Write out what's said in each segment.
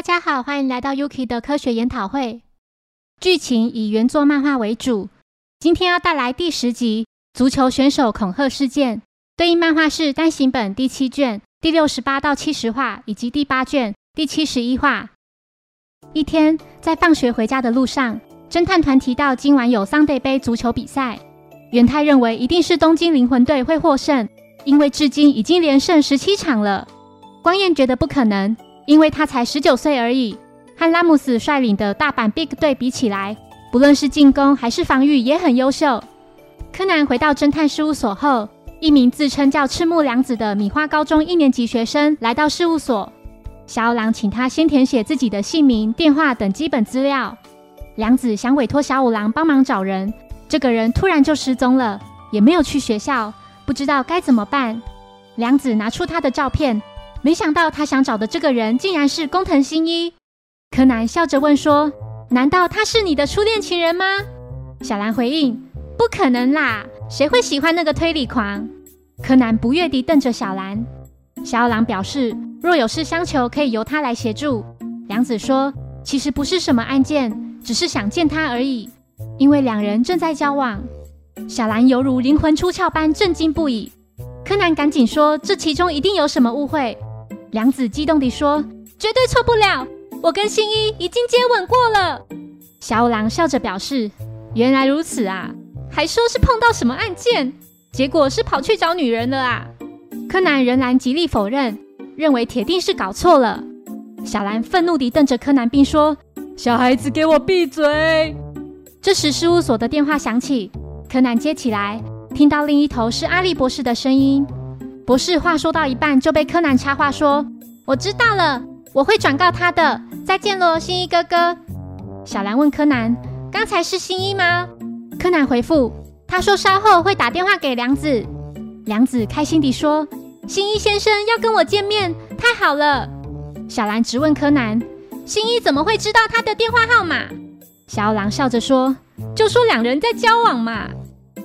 大家好，欢迎来到 Yuki 的科学研讨会。剧情以原作漫画为主。今天要带来第十集《足球选手恐吓事件》，对应漫画是单行本第七卷第六十八到七十话，以及第八卷第七十一话。一天，在放学回家的路上，侦探团提到今晚有 Sunday 杯足球比赛。元太认为一定是东京灵魂队会获胜，因为至今已经连胜十七场了。光彦觉得不可能。因为他才十九岁而已，和拉姆斯率领的大阪 Big 队比起来，不论是进攻还是防御也很优秀。柯南回到侦探事务所后，一名自称叫赤木良子的米花高中一年级学生来到事务所。小五郎请他先填写自己的姓名、电话等基本资料。良子想委托小五郎帮忙找人，这个人突然就失踪了，也没有去学校，不知道该怎么办。良子拿出他的照片。没想到他想找的这个人竟然是工藤新一。柯南笑着问说：“难道他是你的初恋情人吗？”小兰回应：“不可能啦，谁会喜欢那个推理狂？”柯南不悦地瞪着小兰。小狼表示：“若有事相求，可以由他来协助。”良子说：“其实不是什么案件，只是想见他而已，因为两人正在交往。”小兰犹如灵魂出窍般震惊不已。柯南赶紧说：“这其中一定有什么误会。”良子激动地说：“绝对错不了，我跟新一已经接吻过了。”小五郎笑着表示：“原来如此啊，还说是碰到什么案件，结果是跑去找女人了啊！”柯南仍然极力否认，认为铁定是搞错了。小兰愤怒地瞪着柯南，并说：“小孩子，给我闭嘴！”这时事务所的电话响起，柯南接起来，听到另一头是阿笠博士的声音。博士话说到一半就被柯南插话说：“我知道了，我会转告他的。再见喽，新一哥哥。”小兰问柯南：“刚才是新一吗？”柯南回复：“他说稍后会打电话给梁子。”梁子开心地说：“新一先生要跟我见面，太好了。”小兰直问柯南：“新一怎么会知道他的电话号码？”小狼笑着说：“就说两人在交往嘛。”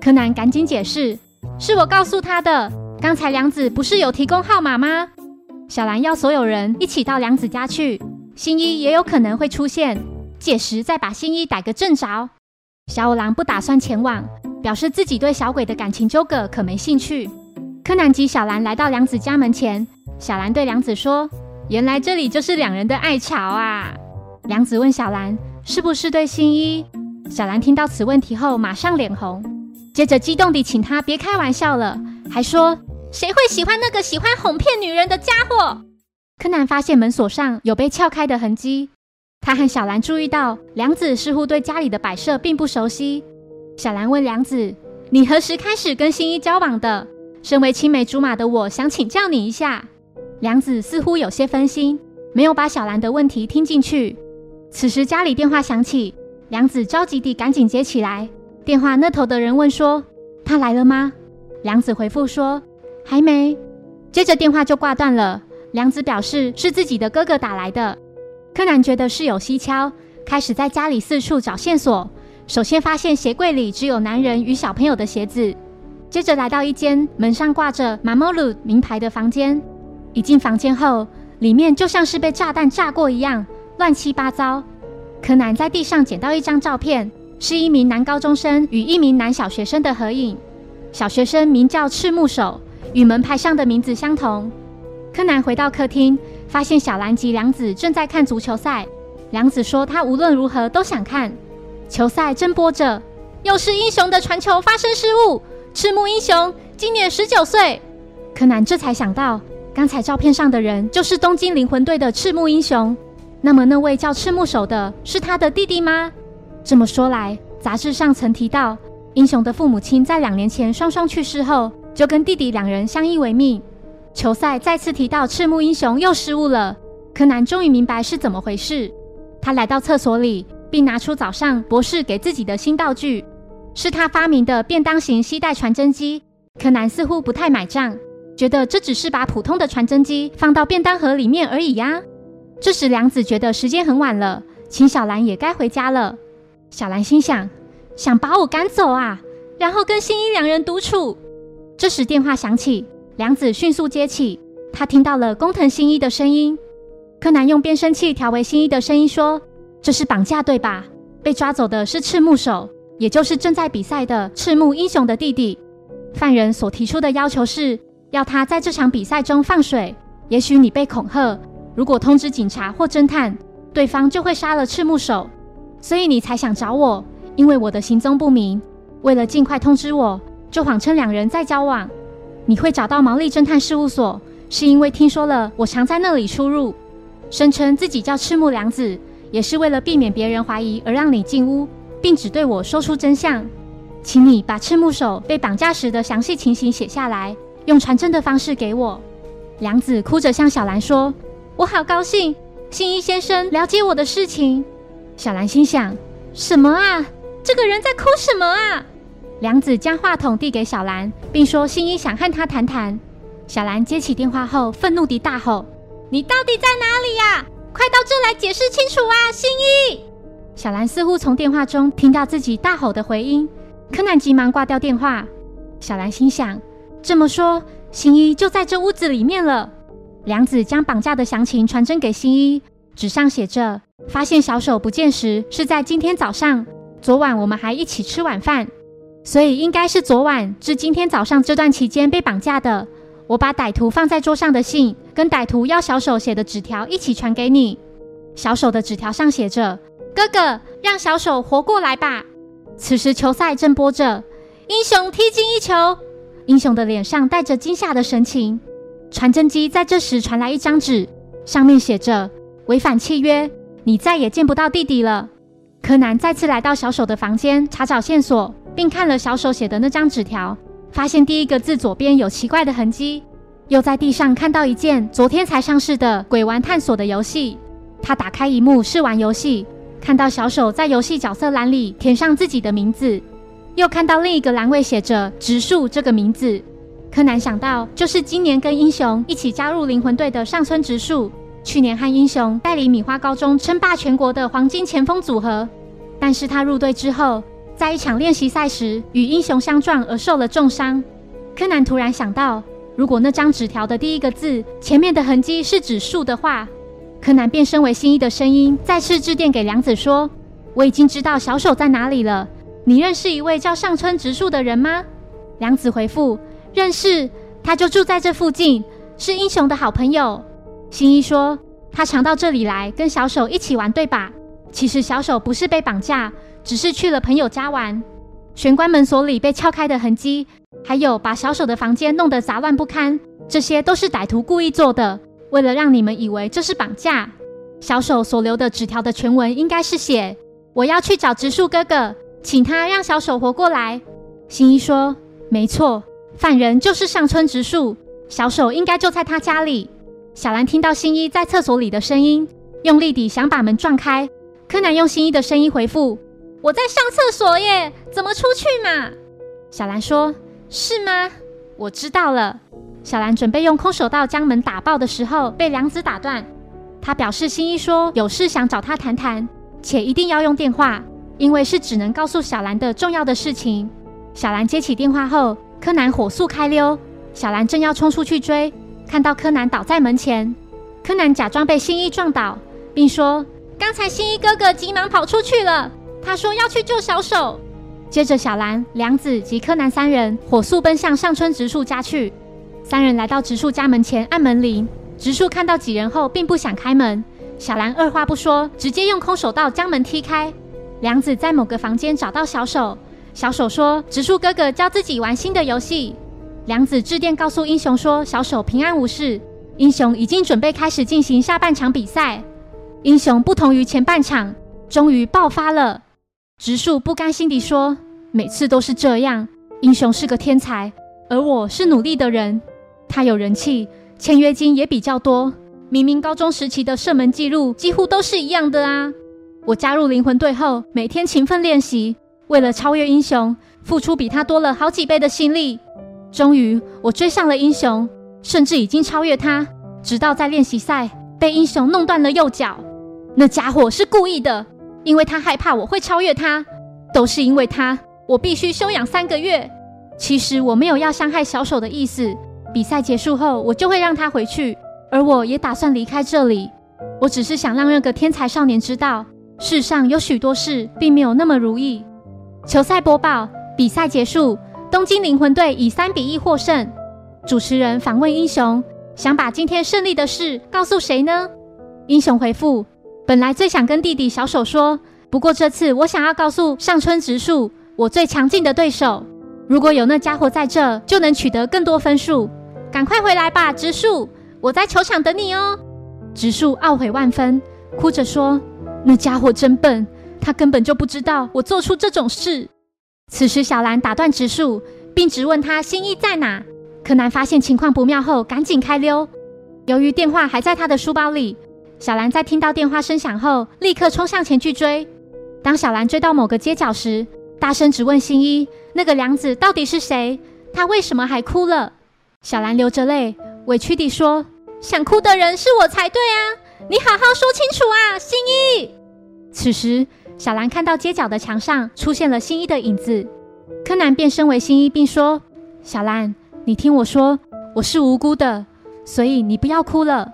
柯南赶紧解释：“是我告诉他的。”刚才梁子不是有提供号码吗？小兰要所有人一起到梁子家去，新一也有可能会出现，届时再把新一逮个正着。小五郎不打算前往，表示自己对小鬼的感情纠葛可没兴趣。柯南及小兰来到梁子家门前，小兰对梁子说：“原来这里就是两人的爱巢啊！”梁子问小兰：“是不是对新一？”小兰听到此问题后，马上脸红，接着激动地请他别开玩笑了，还说。谁会喜欢那个喜欢哄骗女人的家伙？柯南发现门锁上有被撬开的痕迹。他和小兰注意到良子似乎对家里的摆设并不熟悉。小兰问良子：“你何时开始跟新一交往的？”身为青梅竹马的我想请教你一下。良子似乎有些分心，没有把小兰的问题听进去。此时家里电话响起，良子着急地赶紧接起来。电话那头的人问说：“他来了吗？”良子回复说。还没，接着电话就挂断了。良子表示是自己的哥哥打来的。柯南觉得事有蹊跷，开始在家里四处找线索。首先发现鞋柜里只有男人与小朋友的鞋子，接着来到一间门上挂着马莫鲁名牌的房间。一进房间后，里面就像是被炸弹炸过一样，乱七八糟。柯南在地上捡到一张照片，是一名男高中生与一名男小学生的合影。小学生名叫赤木守。与门牌上的名字相同。柯南回到客厅，发现小兰及良子正在看足球赛。良子说：“他无论如何都想看球赛，正播着。又是英雄的传球发生失误。赤木英雄今年十九岁。”柯南这才想到，刚才照片上的人就是东京灵魂队的赤木英雄。那么，那位叫赤木守的是他的弟弟吗？这么说来，杂志上曾提到，英雄的父母亲在两年前双双去世后。就跟弟弟两人相依为命。球赛再次提到赤木英雄又失误了，柯南终于明白是怎么回事。他来到厕所里，并拿出早上博士给自己的新道具，是他发明的便当型吸带传真机。柯南似乎不太买账，觉得这只是把普通的传真机放到便当盒里面而已呀。这时良子觉得时间很晚了，请小兰也该回家了。小兰心想：想把我赶走啊，然后跟新一两人独处。这时电话响起，良子迅速接起。他听到了工藤新一的声音：“柯南用变声器调为新一的声音说：“这是绑架对吧？被抓走的是赤木手，也就是正在比赛的赤木英雄的弟弟。犯人所提出的要求是要他在这场比赛中放水。也许你被恐吓，如果通知警察或侦探，对方就会杀了赤木手，所以你才想找我，因为我的行踪不明。为了尽快通知我，就谎称两人在交往。你会找到毛利侦探事务所，是因为听说了我常在那里出入。”声称自己叫赤木良子，也是为了避免别人怀疑而让你进屋，并只对我说出真相。请你把赤木手被绑架时的详细情形写下来，用传真的方式给我。良子哭着向小兰说：“我好高兴，新一先生了解我的事情。”小兰心想：“什么啊？这个人在哭什么啊？”梁子将话筒递给小兰，并说：“新一想和他谈谈。”小兰接起电话后，愤怒地大吼。你到底在哪里呀？快到这来解释清楚啊！新一，小兰似乎从电话中听到自己大吼的回音，柯南急忙挂掉电话。小兰心想：这么说，新一就在这屋子里面了。梁子将绑架的详情传真给新一，纸上写着：发现小手不见时是在今天早上，昨晚我们还一起吃晚饭，所以应该是昨晚至今天早上这段期间被绑架的。我把歹徒放在桌上的信跟歹徒要小手写的纸条一起传给你。小手的纸条上写着：“哥哥，让小手活过来吧。”此时球赛正播着，英雄踢进一球，英雄的脸上带着惊吓的神情。传真机在这时传来一张纸，上面写着：“违反契约，你再也见不到弟弟了。”柯南再次来到小手的房间查找线索，并看了小手写的那张纸条。发现第一个字左边有奇怪的痕迹，又在地上看到一件昨天才上市的鬼玩探索的游戏。他打开一幕试玩游戏，看到小手在游戏角色栏里填上自己的名字，又看到另一个栏位写着“植树”这个名字。柯南想到，就是今年跟英雄一起加入灵魂队的上村直树，去年和英雄带领米花高中称霸全国的黄金前锋组合。但是他入队之后。在一场练习赛时，与英雄相撞而受了重伤。柯南突然想到，如果那张纸条的第一个字前面的痕迹是指树的话，柯南变身为新一的声音，再次致电给良子说：“我已经知道小手在哪里了。你认识一位叫上村直树的人吗？”良子回复：“认识，他就住在这附近，是英雄的好朋友。”新一说：“他常到这里来跟小手一起玩，对吧？其实小手不是被绑架。”只是去了朋友家玩，玄关门锁里被撬开的痕迹，还有把小手的房间弄得杂乱不堪，这些都是歹徒故意做的，为了让你们以为这是绑架。小手所留的纸条的全文应该是写：“我要去找植树哥哥，请他让小手活过来。”新一说：“没错，犯人就是上村植树，小手应该就在他家里。”小兰听到新一在厕所里的声音，用力地想把门撞开。柯南用新一的声音回复。我在上厕所耶，怎么出去嘛？小兰说：“是吗？我知道了。”小兰准备用空手道将门打爆的时候，被良子打断。他表示新一说有事想找他谈谈，且一定要用电话，因为是只能告诉小兰的重要的事情。小兰接起电话后，柯南火速开溜。小兰正要冲出去追，看到柯南倒在门前。柯南假装被新一撞倒，并说：“刚才新一哥哥急忙跑出去了。”他说要去救小手，接着小兰、良子及柯南三人火速奔向上村直树家去。三人来到直树家门前按门铃，直树看到几人后并不想开门。小兰二话不说，直接用空手道将门踢开。良子在某个房间找到小手，小手说直树哥哥教自己玩新的游戏。良子致电告诉英雄说小手平安无事，英雄已经准备开始进行下半场比赛。英雄不同于前半场，终于爆发了。直树不甘心地说：“每次都是这样。英雄是个天才，而我是努力的人。他有人气，签约金也比较多。明明高中时期的射门记录几乎都是一样的啊！我加入灵魂队后，每天勤奋练习，为了超越英雄，付出比他多了好几倍的心力。终于，我追上了英雄，甚至已经超越他。直到在练习赛被英雄弄断了右脚，那家伙是故意的。”因为他害怕我会超越他，都是因为他，我必须休养三个月。其实我没有要伤害小手的意思。比赛结束后，我就会让他回去，而我也打算离开这里。我只是想让那个天才少年知道，世上有许多事并没有那么如意。球赛播报：比赛结束，东京灵魂队以三比一获胜。主持人访问英雄：想把今天胜利的事告诉谁呢？英雄回复：本来最想跟弟弟小手说，不过这次我想要告诉上村直树，我最强劲的对手。如果有那家伙在这，就能取得更多分数。赶快回来吧，直树，我在球场等你哦。直树懊悔万分，哭着说：“那家伙真笨。”他根本就不知道我做出这种事。此时，小兰打断植树，并质问他心意在哪。柯南发现情况不妙后，赶紧开溜。由于电话还在他的书包里，小兰在听到电话声响后，立刻冲上前去追。当小兰追到某个街角时，大声质问新一：“那个良子到底是谁？他为什么还哭了？”小兰流着泪，委屈地说：“想哭的人是我才对啊！你好好说清楚啊，新一。”此时。小兰看到街角的墙上出现了新一的影子，柯南变身为新一，并说：“小兰，你听我说，我是无辜的，所以你不要哭了。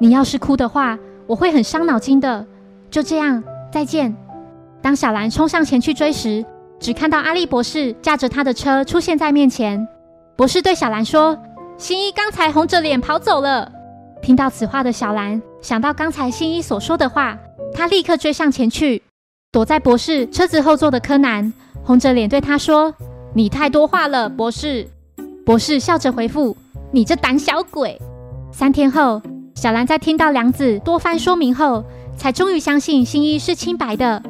你要是哭的话，我会很伤脑筋的。就这样，再见。”当小兰冲上前去追时，只看到阿笠博士驾着他的车出现在面前。博士对小兰说：“新一刚才红着脸跑走了。”听到此话的小兰想到刚才新一所说的话，他立刻追上前去。躲在博士车子后座的柯南红着脸对他说：“你太多话了，博士。”博士笑着回复：“你这胆小鬼。”三天后，小兰在听到梁子多番说明后，才终于相信新一是清白的。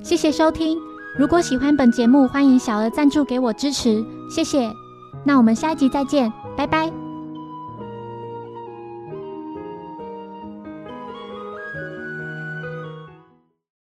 谢谢收听，如果喜欢本节目，欢迎小额赞助给我支持，谢谢。那我们下一集再见，拜拜。